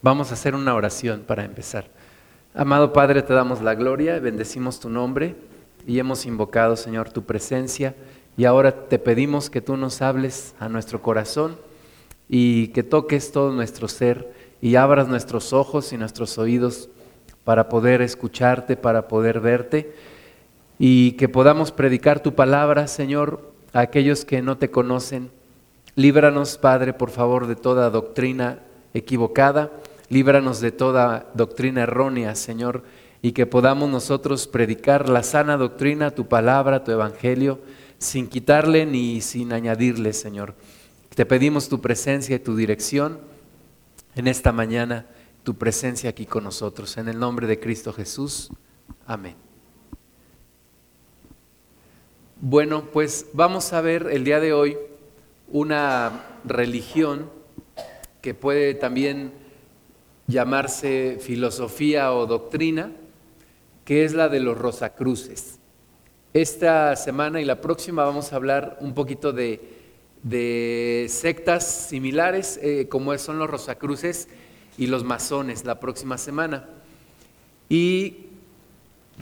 Vamos a hacer una oración para empezar. Amado Padre, te damos la gloria, bendecimos tu nombre y hemos invocado, Señor, tu presencia y ahora te pedimos que tú nos hables a nuestro corazón y que toques todo nuestro ser y abras nuestros ojos y nuestros oídos para poder escucharte, para poder verte y que podamos predicar tu palabra, Señor, a aquellos que no te conocen. Líbranos, Padre, por favor, de toda doctrina equivocada líbranos de toda doctrina errónea, Señor, y que podamos nosotros predicar la sana doctrina, tu palabra, tu evangelio, sin quitarle ni sin añadirle, Señor. Te pedimos tu presencia y tu dirección en esta mañana, tu presencia aquí con nosotros. En el nombre de Cristo Jesús. Amén. Bueno, pues vamos a ver el día de hoy una religión que puede también llamarse filosofía o doctrina, que es la de los Rosacruces. Esta semana y la próxima vamos a hablar un poquito de, sectas similares, eh, como son los Rosacruces y los masones, la próxima semana. Y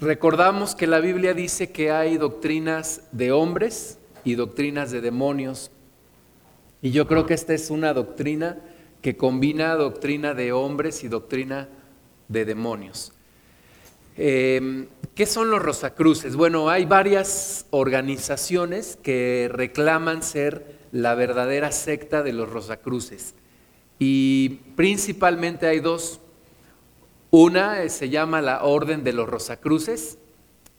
recordamos que la Biblia dice que hay doctrinas de hombres y doctrinas de demonios. Y yo creo que esta es una doctrina que combina doctrina de hombres y doctrina de demonios. Eh, ¿Qué son los Rosacruces? Bueno, hay varias organizaciones que reclaman ser la verdadera secta de los Rosacruces. Y principalmente hay dos. Una eh, se llama la Orden de los Rosacruces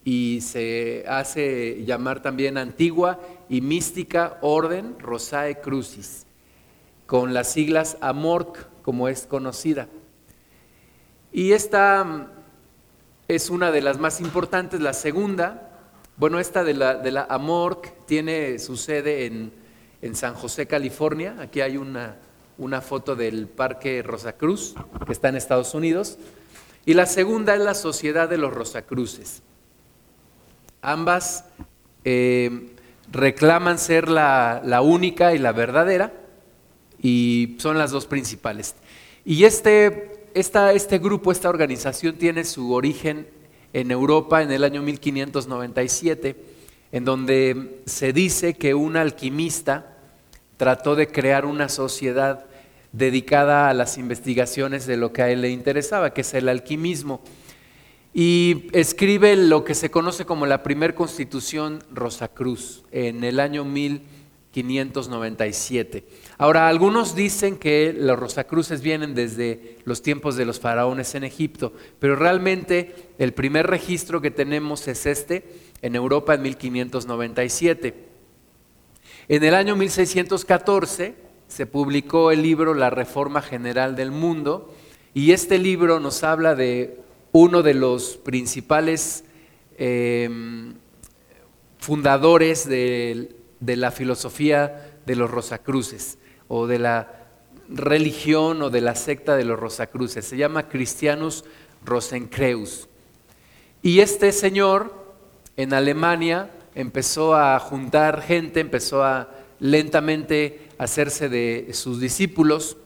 y se hace llamar también antigua y mística Orden Rosae Crucis con las siglas AMORC, como es conocida. Y esta mm, es una de las más importantes. La segunda, bueno, esta de la, de la AMORC tiene su sede en, en San José, California. Aquí hay una, una foto del Parque Rosacruz, que está en Estados Unidos. Y la segunda es la Sociedad de los Rosacruces. Ambas eh, reclaman ser la, la única y la verdadera y son las dos principales. Y este, este grupo, esta organización tiene su origen en Europa en el año 1597, en donde se dice que un alquimista trató de crear una sociedad dedicada a las investigaciones de lo que a él le interesaba, que es el alquimismo. Y escribe lo que se conoce como la primer constitución Rosacruz en el año 1597. Ahora, algunos dicen que los Rosacruces vienen desde los tiempos de los faraones en Egipto, pero realmente el primer registro que tenemos es este, en Europa en 1597. En el año 1614 se publicó el libro La Reforma General del Mundo y este libro nos habla de uno de los principales em, fundadores de, de la filosofía de los Rosacruces o de la religión o de la secta de los Rosacruces. Se llama Cristianus Rosencreus. Y este señor en Alemania empezó a juntar gente, empezó a lentamente hacerse de sus discípulos.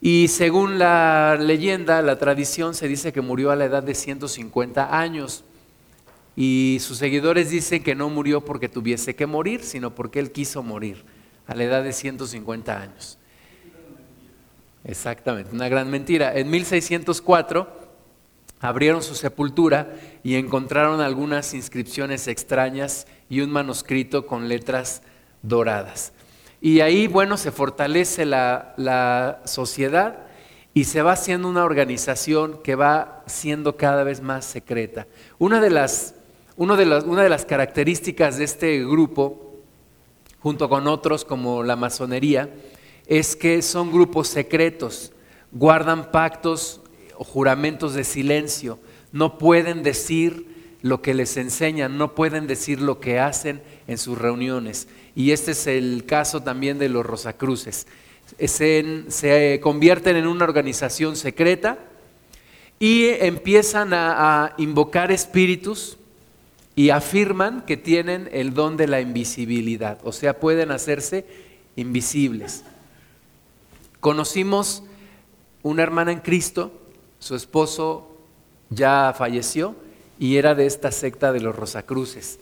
Y según la leyenda, la tradición, se dice que murió a la edad de 150 años. Y sus seguidores dicen que no murió porque tuviese que morir, sino porque él quiso morir a la edad de 150 años. Exactamente, una gran mentira. En 1604 abrieron su sepultura y encontraron algunas inscripciones extrañas y un manuscrito con letras doradas. Y ahí, bueno, se fortalece la, sociedad y se va haciendo una organización que va siendo cada vez más secreta. Una de las, una de las, características de este grupo junto con otros como la masonería, es que son grupos secretos, guardan pactos o juramentos de silencio, no pueden decir lo que les enseñan, no pueden decir lo que hacen en sus reuniones. Y este es el caso también de los Rosacruces. Se convierten en una organización secreta y empiezan a invocar espíritus y afirman que tienen el don de la invisibilidad, o sea, pueden hacerse invisibles. Conocimos una hermana en Cristo, su esposo ya falleció y era de esta secta de los Rosacruces.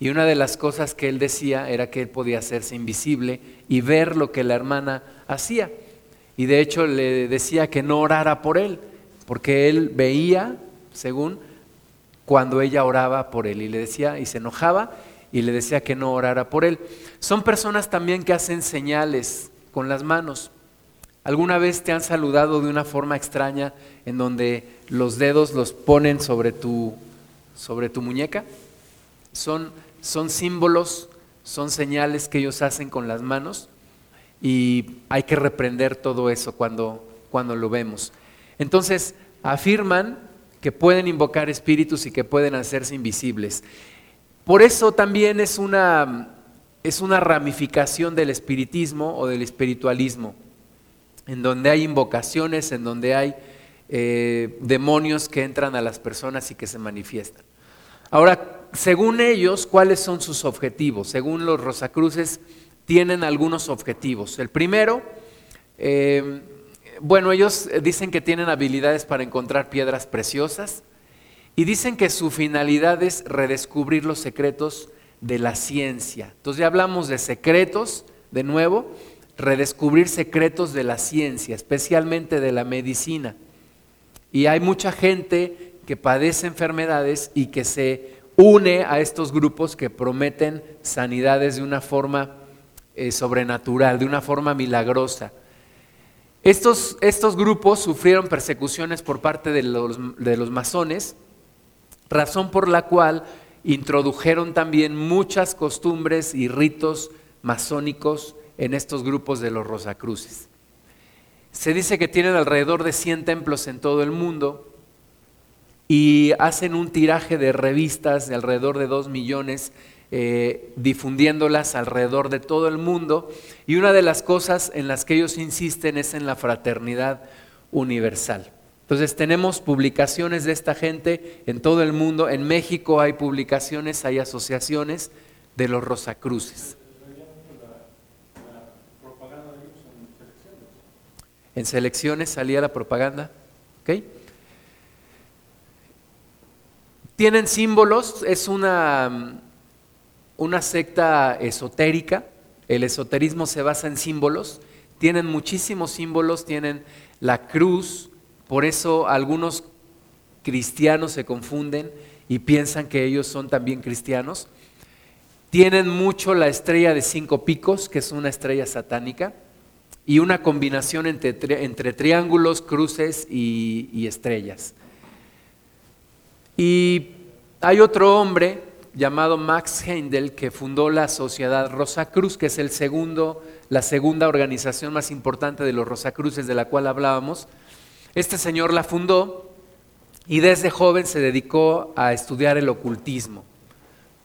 Y una de las cosas que él decía era que él podía hacerse invisible y ver lo que la hermana hacía. Y de hecho le decía que no orara por él, porque él veía, según, cuando ella oraba por él. Y le decía, y se enojaba y le decía que no orara por él. Son personas también que hacen señales con las manos. ¿Alguna vez te han saludado de una forma extraña en donde los dedos los ponen sobre tu, sobre tu muñeca? Son, son símbolos, son señales que ellos hacen con las manos y hay que reprender todo eso cuando, cuando lo vemos. Entonces, afirman que pueden invocar espíritus y que pueden hacerse invisibles. Por eso también es una, es una ramificación del espiritismo o del espiritualismo en donde hay invocaciones, en donde hay eh, demonios que entran a las personas y que se manifiestan. Ahora, según ellos, ¿cuáles son sus objetivos? Según los Rosacruces, tienen algunos objetivos. El primero, eh, bueno, ellos dicen que tienen habilidades para encontrar piedras preciosas y dicen que su finalidad es redescubrir los secretos de la ciencia. Entonces ya hablamos de secretos, de nuevo, redescubrir secretos de la ciencia, especialmente de la medicina. Y hay mucha gente que padece enfermedades y que se une a estos grupos que prometen sanidades de una forma eh, sobrenatural, de una forma milagrosa. Estos, estos, grupos sufrieron persecuciones por parte de los, de los masones, razón por la cual introdujeron también muchas costumbres y ritos masónicos en estos grupos de los Rosacruces. Se dice que tienen alrededor de 100 templos en todo el mundo y hacen un tiraje de revistas de alrededor de 2 millones, eh, difundiéndolas alrededor de todo el mundo. Y una de las cosas en las que ellos insisten es en la fraternidad universal. Entonces tenemos publicaciones de esta gente en todo el mundo. En México hay publicaciones, hay asociaciones de los Rosacruces. En selecciones salía la propaganda. Tienen símbolos, es una, una secta esotérica. El esoterismo se basa en símbolos. Tienen muchísimos símbolos, tienen la cruz, por eso algunos cristianos se confunden y piensan que ellos son también cristianos. Tienen mucho la estrella de cinco picos, que es una estrella satánica y una combinación entre, entre triángulos, cruces y, estrellas. Y hay otro hombre llamado Max Heindel que fundó la Sociedad Rosacruz, que es el segundo, la segunda organización más importante de los Rosacruces de la cual hablábamos. Este señor la fundó y desde joven se dedicó a estudiar el ocultismo.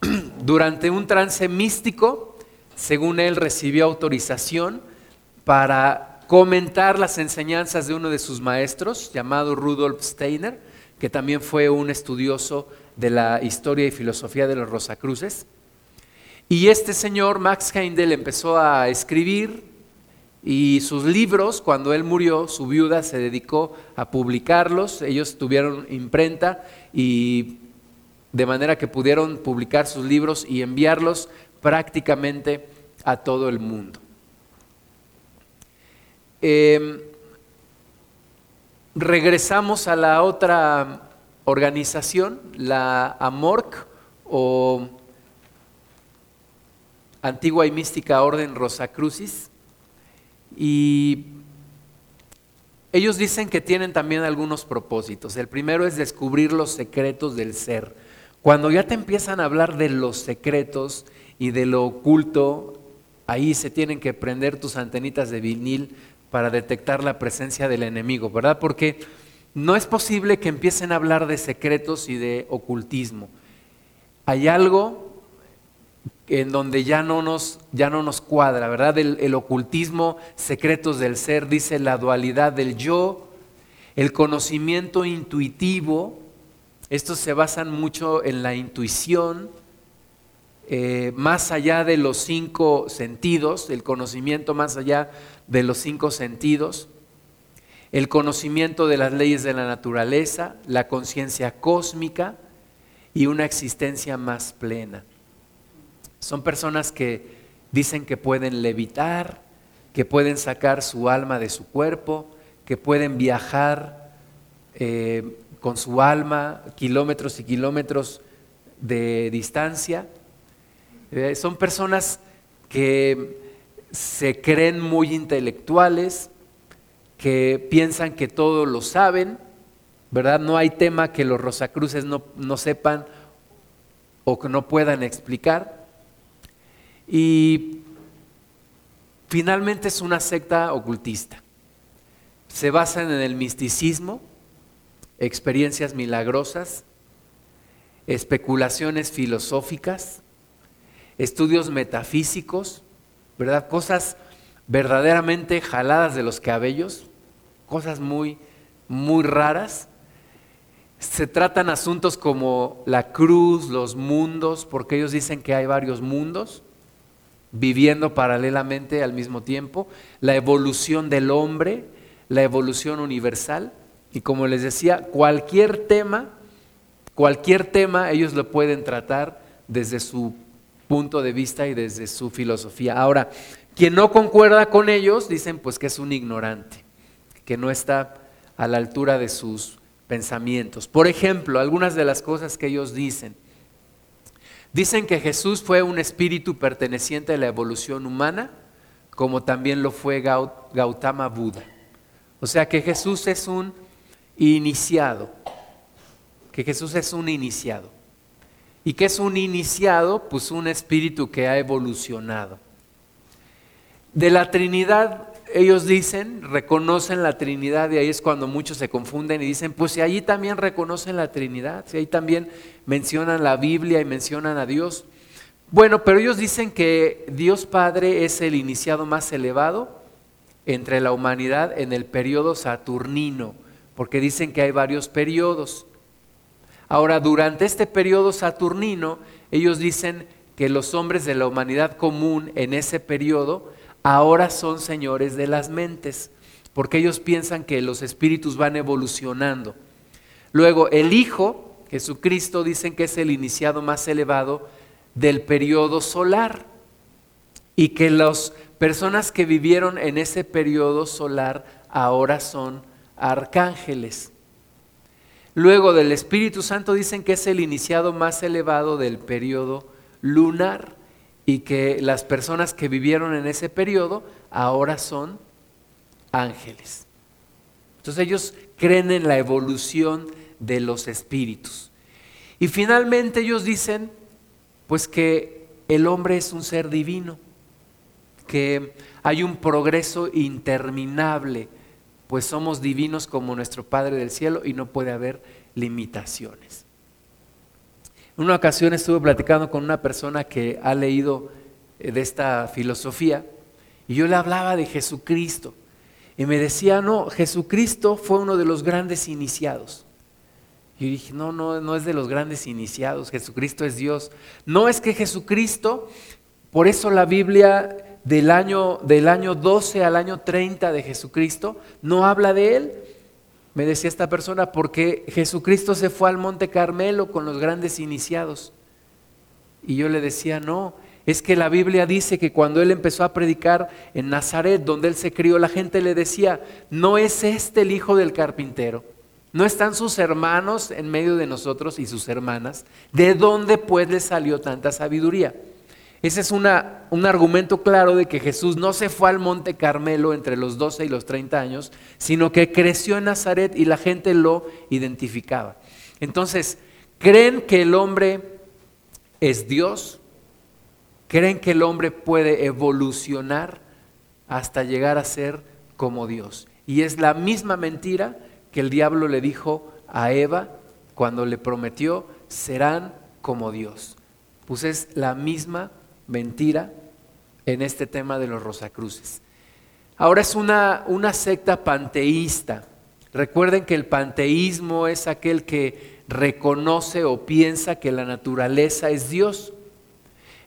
Durante un trance místico, según él recibió autorización para comentar las enseñanzas de uno de sus maestros, llamado Rudolf Steiner, que también fue un estudioso de la historia y filosofía de los Rosacruces. Y este señor, Max Heindel, empezó a escribir y sus libros, cuando él murió, su viuda se dedicó a publicarlos, ellos tuvieron imprenta y de manera que pudieron publicar sus libros y enviarlos prácticamente a todo el mundo. Em, regresamos a la otra organización, la AMORC o Antigua y Mística Orden Rosacrucis. Y ellos dicen que tienen también algunos propósitos. El primero es descubrir los secretos del ser. Cuando ya te empiezan a hablar de los secretos y de lo oculto, ahí se tienen que prender tus antenitas de vinil para detectar la presencia del enemigo, ¿verdad? Porque no es posible que empiecen a hablar de secretos y de ocultismo. Hay algo en donde ya no nos, ya no nos cuadra, ¿verdad? El, ocultismo, secretos del ser, dice la dualidad del yo, el conocimiento intuitivo, estos se basan mucho en la intuición, eh, más allá de los cinco sentidos, el conocimiento más allá de los cinco sentidos. El conocimiento de las leyes de la naturaleza, la conciencia cósmica y una existencia más plena. Son personas que dicen que pueden levitar, que pueden sacar su alma de su cuerpo, que pueden viajar eh, con su alma kilómetros y kilómetros de distancia. Eh, son personas que se creen muy intelectuales, que piensan que todo lo saben, ¿verdad? No hay tema que los rosacruces no, no sepan o que no puedan explicar. Y finalmente es una secta ocultista. Se basan en el misticismo, experiencias milagrosas, especulaciones filosóficas, estudios metafísicos, ¿verdad? Cosas verdaderamente jaladas de los cabellos, cosas muy, muy raras. Se tratan asuntos como la cruz, los mundos, porque ellos dicen que hay varios mundos viviendo paralelamente al mismo tiempo, la evolución del hombre, la evolución universal, y como les decía, cualquier tema, cualquier tema ellos lo pueden tratar desde su punto de vista y desde su filosofía. Ahora, quien no concuerda con ellos, dicen pues que es un ignorante, que no está a la altura de sus pensamientos. Por ejemplo, algunas de las cosas que ellos dicen. Dicen que Jesús fue un espíritu perteneciente a la evolución humana, como también lo fue Gautama Buda. O sea que Jesús es un iniciado, que Jesús es un iniciado. ¿Y qué es un iniciado? Pues un espíritu que ha evolucionado. De la Trinidad, ellos dicen, reconocen la Trinidad y ahí es cuando muchos se confunden y dicen, pues si allí también reconocen la Trinidad, si ahí también mencionan la Biblia y mencionan a Dios. Bueno, pero ellos dicen que Dios Padre es el iniciado más elevado entre la humanidad en el periodo saturnino, porque dicen que hay varios periodos. Ahora, durante este periodo saturnino, ellos dicen que los hombres de la humanidad común en ese periodo ahora son señores de las mentes, porque ellos piensan que los espíritus van evolucionando. Luego, el Hijo, Jesucristo, dicen que es el iniciado más elevado del periodo solar y que las personas que vivieron en ese periodo solar ahora son arcángeles. Luego del Espíritu Santo dicen que es el iniciado más elevado del periodo lunar y que las personas que vivieron en ese periodo ahora son ángeles. Entonces ellos creen en la evolución de los espíritus. Y finalmente ellos dicen pues que el hombre es un ser divino, que hay un progreso interminable pues somos divinos como nuestro Padre del cielo y no puede haber limitaciones. Una ocasión estuve platicando con una persona que ha leído eh, de esta filosofía y yo le hablaba de Jesucristo y me decía, no, Jesucristo fue uno de los grandes iniciados. Y yo dije, no, no, no es de los grandes iniciados, Jesucristo es Dios. No es que Jesucristo, por eso la Biblia del año, del año 12 al año 30 de Jesucristo, no habla de él. Me decía esta persona, porque Jesucristo se fue al Monte Carmelo con los grandes iniciados. Y yo le decía, no, es que la Biblia dice que cuando él empezó a predicar en Nazaret, donde él se crió, la gente le decía, no es este el hijo del carpintero, no están sus hermanos en medio de nosotros y sus hermanas, ¿de dónde pues le salió tanta sabiduría? Ese es un argumento claro de que Jesús no se fue al monte Carmelo entre los 12 y los 30 años, sino que creció en Nazaret y la gente lo identificaba. Entonces, ¿creen que el hombre es Dios? ¿Creen que el hombre puede evolucionar hasta llegar a ser como Dios? Y es la misma mentira que el diablo le dijo a Eva cuando le prometió, serán como Dios. Pues es la misma mentira en este tema de los Rosacruces. Ahora es una, una secta panteísta. Recuerden que el panteísmo es aquel que reconoce o piensa que la naturaleza es Dios.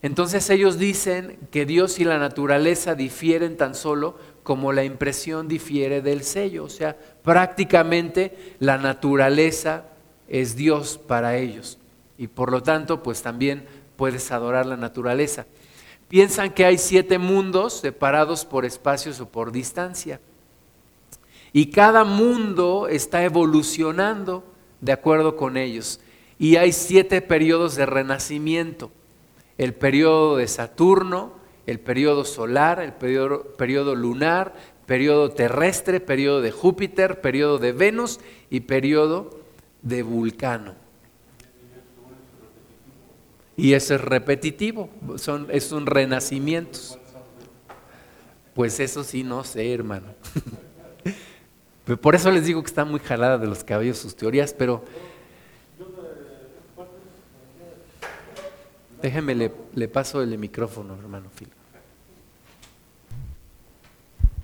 Entonces ellos dicen que Dios y la naturaleza difieren tan solo como la impresión difiere del sello. O sea, prácticamente la naturaleza es Dios para ellos. Y por lo tanto, pues también puedes adorar la naturaleza. Piensan que hay siete mundos separados por espacios o por distancia. Y cada mundo está evolucionando de acuerdo con ellos. Y hay siete periodos de renacimiento. El periodo de Saturno, el periodo solar, el periodo, periodo lunar, periodo terrestre, periodo de Júpiter, periodo de Venus y periodo de Vulcano. Y eso es repetitivo, son, es un renacimiento. Pues eso sí, no sé, hermano. Por eso les digo que está muy jalada de los cabellos sus teorías, pero déjeme le, le paso el micrófono, hermano Phil.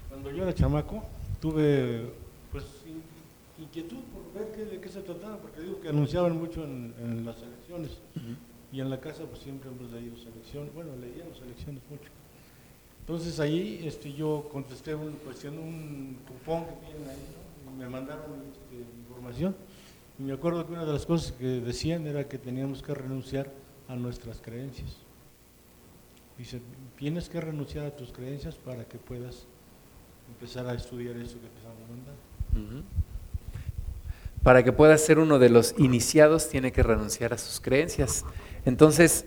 Cuando yo era chamaco, tuve pues inquietud por ver de qué se trataba, porque digo que anunciaban mucho en, las elecciones. Y en la casa pues siempre hemos leído selecciones, bueno, leíamos selecciones mucho. Entonces ahí este, yo contesté un, cuestión, un cupón que tienen ahí, y me mandaron este, información. Y me acuerdo que una de las cosas que decían era que teníamos que renunciar a nuestras creencias. Dice, tienes que renunciar a tus creencias para que puedas empezar a estudiar eso que te estamos mandando. Para que puedas ser uno de los iniciados, tiene que renunciar a sus creencias. Entonces,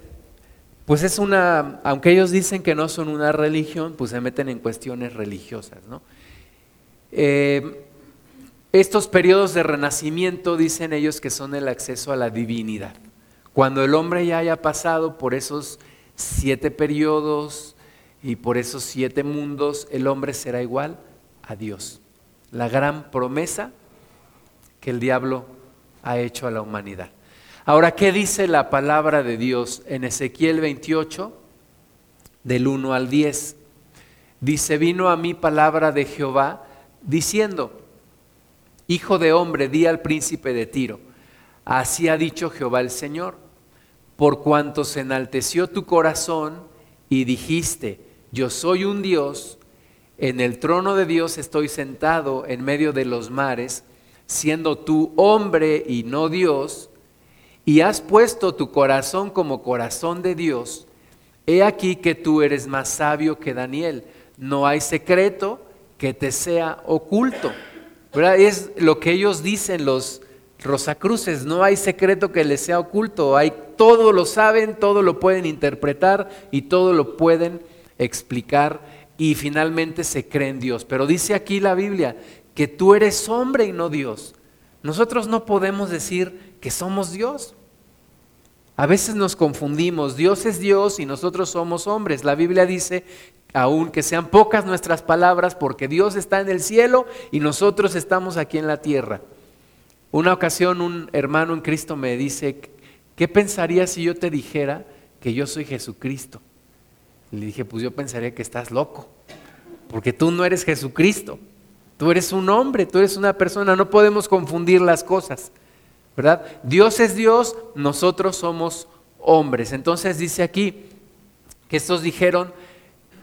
pues es una, aunque ellos dicen que no son una religión, pues se meten en cuestiones religiosas, ¿no? Eh, estos periodos de renacimiento dicen ellos que son el acceso a la divinidad. Cuando el hombre ya haya pasado por esos siete periodos y por esos siete mundos, el hombre será igual a Dios. La gran promesa que el diablo ha hecho a la humanidad. Ahora, ¿qué dice la palabra de Dios en Ezequiel 28, del 1 al 10? Dice, vino a mí palabra de Jehová diciendo, Hijo de hombre, di al príncipe de Tiro, así ha dicho Jehová el Señor, por cuanto se enalteció tu corazón y dijiste, yo soy un Dios, en el trono de Dios estoy sentado en medio de los mares, siendo tú hombre y no Dios, y has puesto tu corazón como corazón de Dios, he aquí que tú eres más sabio que Daniel. No hay secreto que te sea oculto. Es lo que ellos dicen los Rosacruces, no hay secreto que les sea oculto, hay todo lo saben, todo lo pueden interpretar y todo lo pueden explicar y finalmente se creen Dios. Pero dice aquí la Biblia que tú eres hombre y no Dios. Nosotros no podemos decir que somos Dios. A veces nos confundimos, Dios es Dios y nosotros somos hombres. La Biblia dice, aunque sean pocas nuestras palabras, porque Dios está en el cielo y nosotros estamos aquí en la tierra. Una ocasión un hermano en Cristo me dice, ¿qué pensarías si yo te dijera que yo soy Jesucristo? Le dije, pues yo pensaría que estás loco, porque tú no eres Jesucristo, tú eres un hombre, tú eres una persona, no podemos confundir las cosas. ¿Verdad? Dios es Dios, nosotros somos hombres. Entonces dice aquí que estos dijeron,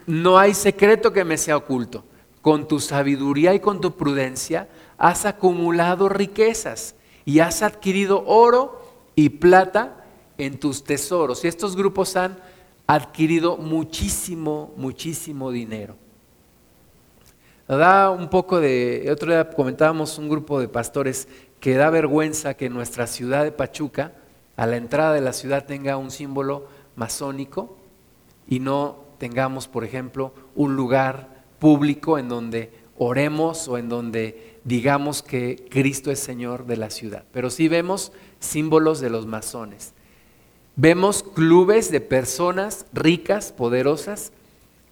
no hay secreto que me sea oculto. Con tu sabiduría y con tu prudencia has acumulado riquezas y has adquirido oro y plata en tus tesoros. Y estos grupos han adquirido muchísimo, muchísimo dinero. Da un poco de, otro día comentábamos un grupo de pastores que da vergüenza que nuestra ciudad de Pachuca, a la entrada de la ciudad, tenga un símbolo masónico y no tengamos, por ejemplo, un lugar público en donde oremos o en donde digamos que Cristo es Señor de la ciudad. Pero sí vemos símbolos de los masones. Vemos clubes de personas ricas, poderosas,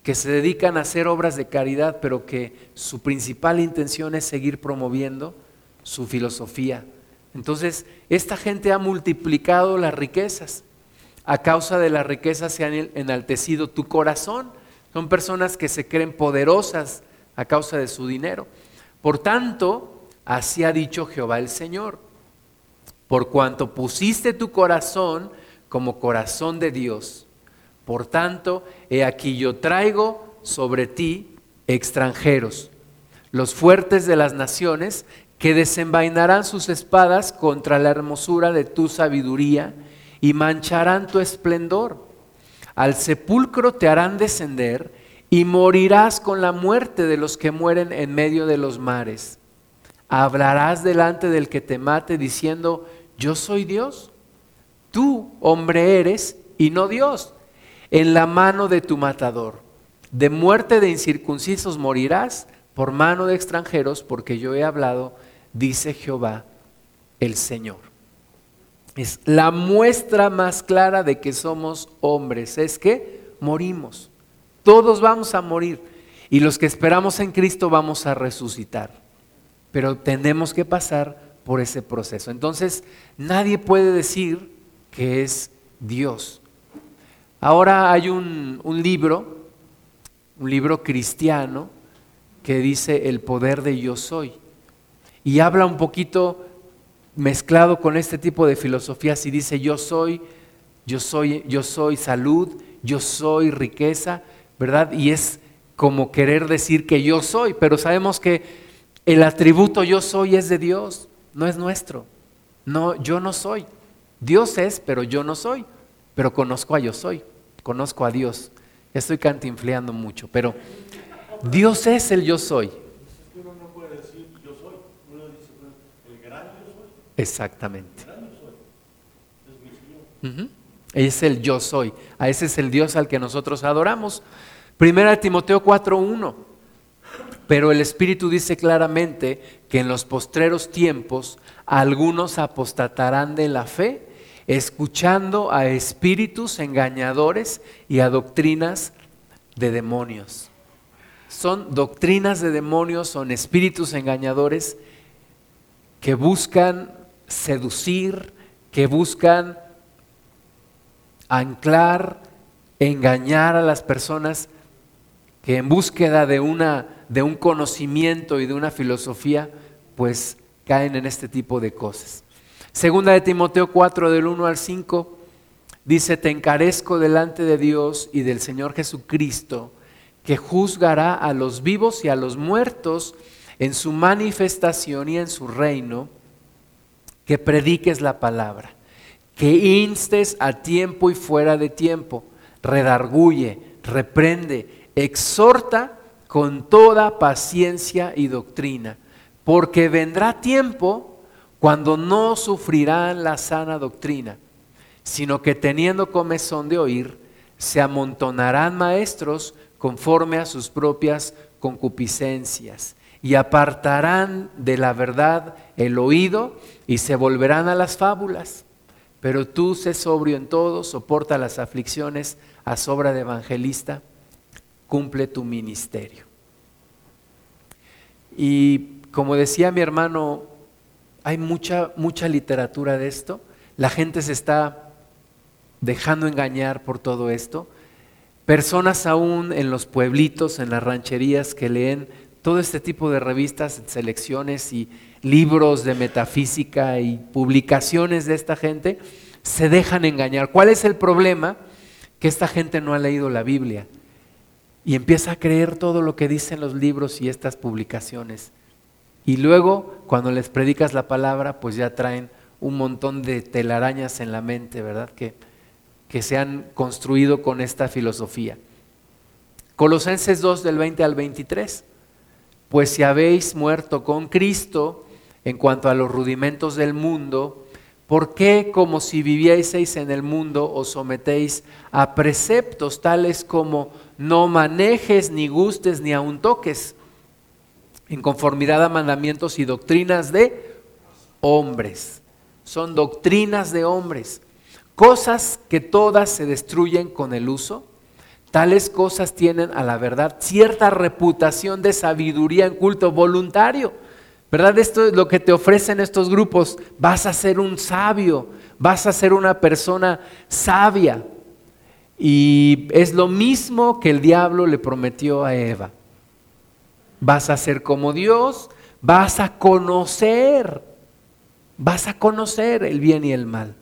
que se dedican a hacer obras de caridad, pero que su principal intención es seguir promoviendo su filosofía. Entonces, esta gente ha multiplicado las riquezas. A causa de las riquezas se han enaltecido tu corazón. Son personas que se creen poderosas a causa de su dinero. Por tanto, así ha dicho Jehová el Señor. Por cuanto pusiste tu corazón como corazón de Dios, Por tanto, he aquí yo traigo sobre ti extranjeros, los fuertes de las naciones, que desenvainarán sus espadas contra la hermosura de tu sabiduría y mancharán tu esplendor. Al sepulcro te harán descender y morirás con la muerte de los que mueren en medio de los mares. Hablarás delante del que te mate diciendo, yo soy Dios. Tú, hombre, eres y no Dios, en la mano de tu matador. De muerte de incircuncisos morirás por mano de extranjeros, porque yo he hablado, dice Jehová el Señor. Es la muestra más clara de que somos hombres, es que morimos. Todos vamos a morir y los que esperamos en Cristo vamos a resucitar. Pero tenemos que pasar por ese proceso. Entonces, nadie puede decir que es Dios. Ahora hay un, libro, un libro cristiano, que dice el poder de yo soy. Y habla un poquito mezclado con este tipo de filosofías y dice yo soy, yo soy, yo soy salud, yo soy riqueza, ¿verdad? Y es como querer decir que yo soy, pero sabemos que el atributo yo soy es de Dios, no es nuestro. No, yo no soy. Dios es, pero yo no soy. Pero conozco a yo soy, conozco a Dios. Estoy cantinfleando mucho, pero Dios es el yo soy. Exactamente. Es el yo soy. A ese es el Dios al que nosotros adoramos. Primera Timoteo 4.1. Pero el Espíritu dice claramente que en los postreros tiempos algunos apostatarán de la fe, escuchando a espíritus engañadores y a doctrinas de demonios. Son doctrinas de demonios, son espíritus engañadores que buscan seducir, que buscan anclar, engañar a las personas que en búsqueda de, una, de un conocimiento y de una filosofía, pues caen en este tipo de cosas. Segunda de Timoteo 4 del 1 al 5 dice, te encarezco delante de Dios y del Señor Jesucristo, que juzgará a los vivos y a los muertos en su manifestación y en su reino, que prediques la palabra, que instes a tiempo y fuera de tiempo, redarguye, reprende, exhorta con toda paciencia y doctrina, porque vendrá tiempo cuando no sufrirán la sana doctrina, sino que teniendo comezón de oír, se amontonarán maestros conforme a sus propias concupiscencias y apartarán de la verdad el oído y se volverán a las fábulas. Pero tú sé sobrio en todo, soporta las aflicciones, a sobra de evangelista, cumple tu ministerio. Y como decía mi hermano, hay mucha, mucha literatura de esto. La gente se está dejando engañar por todo esto. Personas aún en los pueblitos, en las rancherías que leen todo este tipo de revistas, selecciones y libros de metafísica y publicaciones de esta gente, se dejan engañar. ¿Cuál es el problema? Que esta gente no ha leído la Biblia y empieza a creer todo lo que dicen los libros y estas publicaciones. Y luego, cuando les predicas la palabra, pues ya traen un montón de telarañas en la mente, ¿verdad? Que, que se han construido con esta filosofía. Colosenses 2 del 20 al 23. Pues si habéis muerto con Cristo en cuanto a los rudimentos del mundo, ¿por qué como si vivieseis en el mundo os sometéis a preceptos tales como no manejes, ni gustes, ni aun toques, en conformidad a mandamientos y doctrinas de hombres? Son doctrinas de hombres, cosas que todas se destruyen con el uso Tales cosas tienen a la verdad cierta reputación de sabiduría en culto voluntario. ¿Verdad? Esto es lo que te ofrecen estos grupos. Vas a ser un sabio, vas a ser una persona sabia. Y es lo mismo que el diablo le prometió a Eva. Vas a ser como Dios, vas a conocer, vas a conocer el bien y el mal.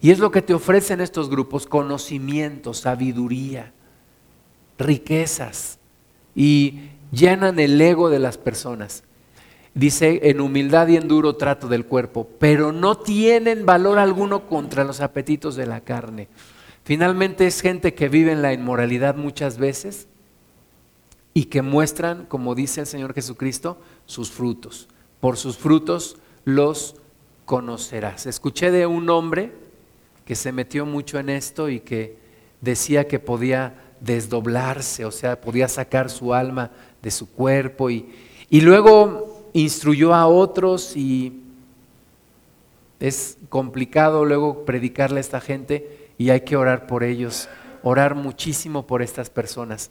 Y es lo que te ofrecen estos grupos, conocimiento, sabiduría, riquezas, y llenan el ego de las personas. Dice, en humildad y en duro trato del cuerpo, pero no tienen valor alguno contra los apetitos de la carne. Finalmente es gente que vive en la inmoralidad muchas veces y que muestran, como dice el Señor Jesucristo, sus frutos. Por sus frutos los conocerás. Escuché de un hombre que se metió mucho en esto y que decía que podía desdoblarse, o sea, podía sacar su alma de su cuerpo y, y luego instruyó a otros y es complicado luego predicarle a esta gente y hay que orar por ellos, orar muchísimo por estas personas.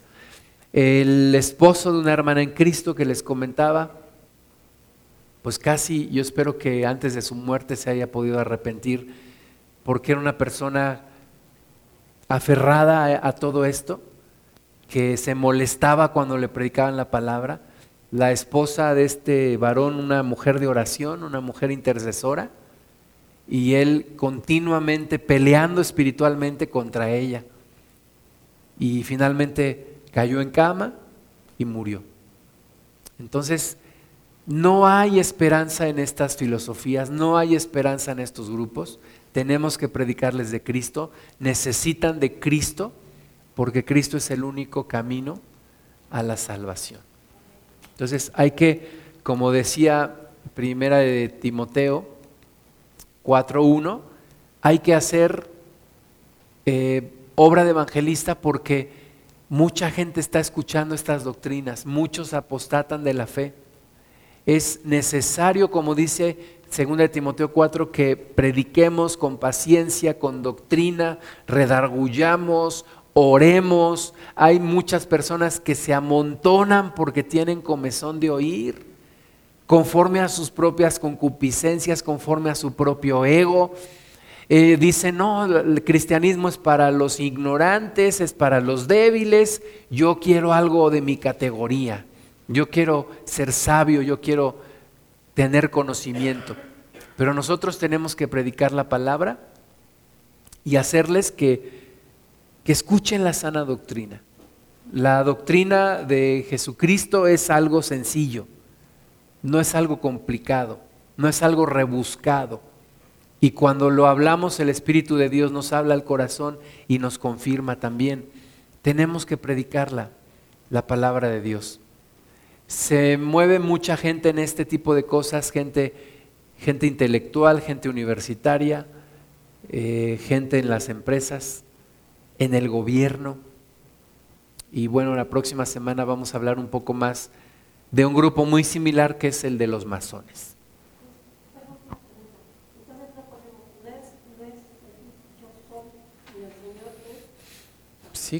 El esposo de una hermana en Cristo que les comentaba, pues casi yo espero que antes de su muerte se haya podido arrepentir porque era una persona aferrada a, todo esto, que se molestaba cuando le predicaban la palabra la esposa de este varón una mujer de oración, una mujer intercesora, y él continuamente peleando espiritualmente contra ella. Y finalmente cayó en cama y murió. Entonces, no hay esperanza en estas filosofías, no hay esperanza en estos grupos. Tenemos que predicarles de Cristo, necesitan de Cristo, porque Cristo es el único camino a la salvación. Entonces hay que, como decía primera de Timoteo 4.1, hay que hacer eh, obra de evangelista porque mucha gente está escuchando estas doctrinas, muchos apostatan de la fe. Es necesario, como dice 2 de Timoteo 4, que prediquemos con paciencia, con doctrina, redargullamos, oremos. Hay muchas personas que se amontonan porque tienen comezón de oír, conforme a sus propias concupiscencias, conforme a su propio ego. Eh, dicen, no, el cristianismo es para los ignorantes, es para los débiles, yo quiero algo de mi categoría, yo quiero ser sabio, yo quiero tener conocimiento. Pero nosotros tenemos que predicar la palabra y hacerles que que escuchen la sana doctrina. La doctrina de Jesucristo es algo sencillo, no es algo complicado, no es algo rebuscado. Y cuando lo hablamos, el Espíritu de Dios nos habla al corazón y nos confirma también. Tenemos que predicarla, la palabra de Dios. Se mueve mucha gente en este tipo de cosas, gente, gente intelectual, gente universitaria, eh, gente en las empresas, en el gobierno. Y bueno, la próxima semana vamos a hablar un poco más de un grupo muy similar que es el de los masones.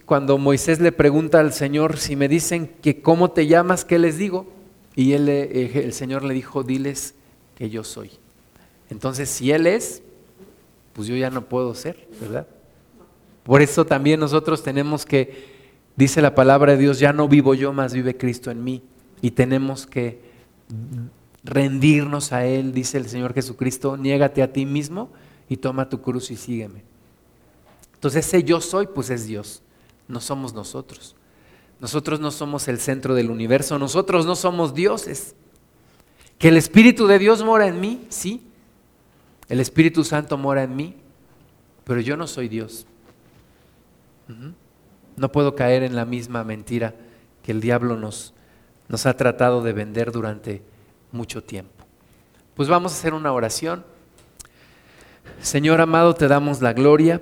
Cuando Moisés le pregunta al Señor si me dicen que cómo te llamas, ¿qué les digo? Y él, eh, el Señor le dijo, diles que yo soy. Entonces, si Él es, pues yo ya no puedo ser, ¿verdad? Por eso también nosotros tenemos que, dice la palabra de Dios, ya no vivo yo, más vive Cristo en mí. Y tenemos que rendirnos a Él, dice el Señor Jesucristo, niégate a ti mismo y toma tu cruz y sígueme. Entonces ese yo soy, pues es Dios, no somos nosotros. Nosotros no somos el centro del universo, nosotros no somos dioses. Que el Espíritu de Dios mora en mí, sí. El Espíritu Santo mora en mí, pero yo no soy Dios. No puedo caer en la misma mentira que el diablo nos, nos ha tratado de vender durante mucho tiempo. Pues vamos a hacer una oración. Señor amado, te damos la gloria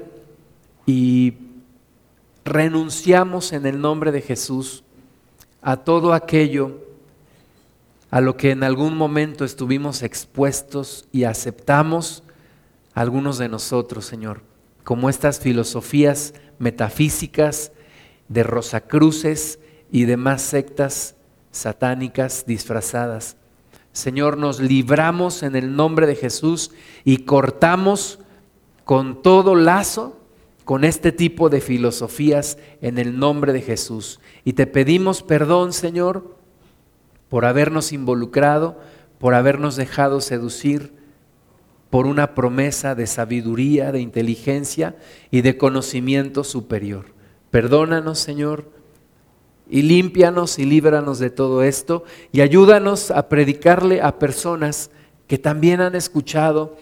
y renunciamos en el nombre de Jesús a todo aquello a lo que en algún momento estuvimos expuestos y aceptamos algunos de nosotros, Señor, como estas filosofías metafísicas, de rosacruces y demás sectas satánicas disfrazadas. Señor, nos libramos en el nombre de Jesús y cortamos con todo lazo con este tipo de filosofías en el nombre de Jesús. Y te pedimos perdón, Señor, por habernos involucrado, por habernos dejado seducir por una promesa de sabiduría, de inteligencia y de conocimiento superior. Perdónanos, Señor, y límpianos y líbranos de todo esto y ayúdanos a predicarle a personas que también han escuchado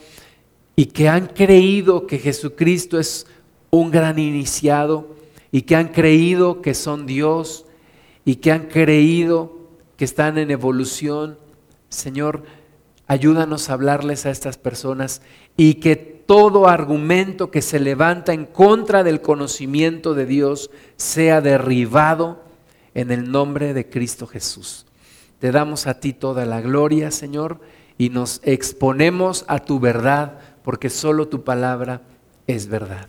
y que han creído que Jesucristo es un gran iniciado y que han creído que son Dios y que han creído que están en evolución. Señor, Ayúdanos a hablarles a estas personas y que todo argumento que se levanta en contra del conocimiento de Dios sea derribado en el nombre de Cristo Jesús. Te damos a ti toda la gloria, Señor, y nos exponemos a tu verdad, porque solo tu palabra es verdad.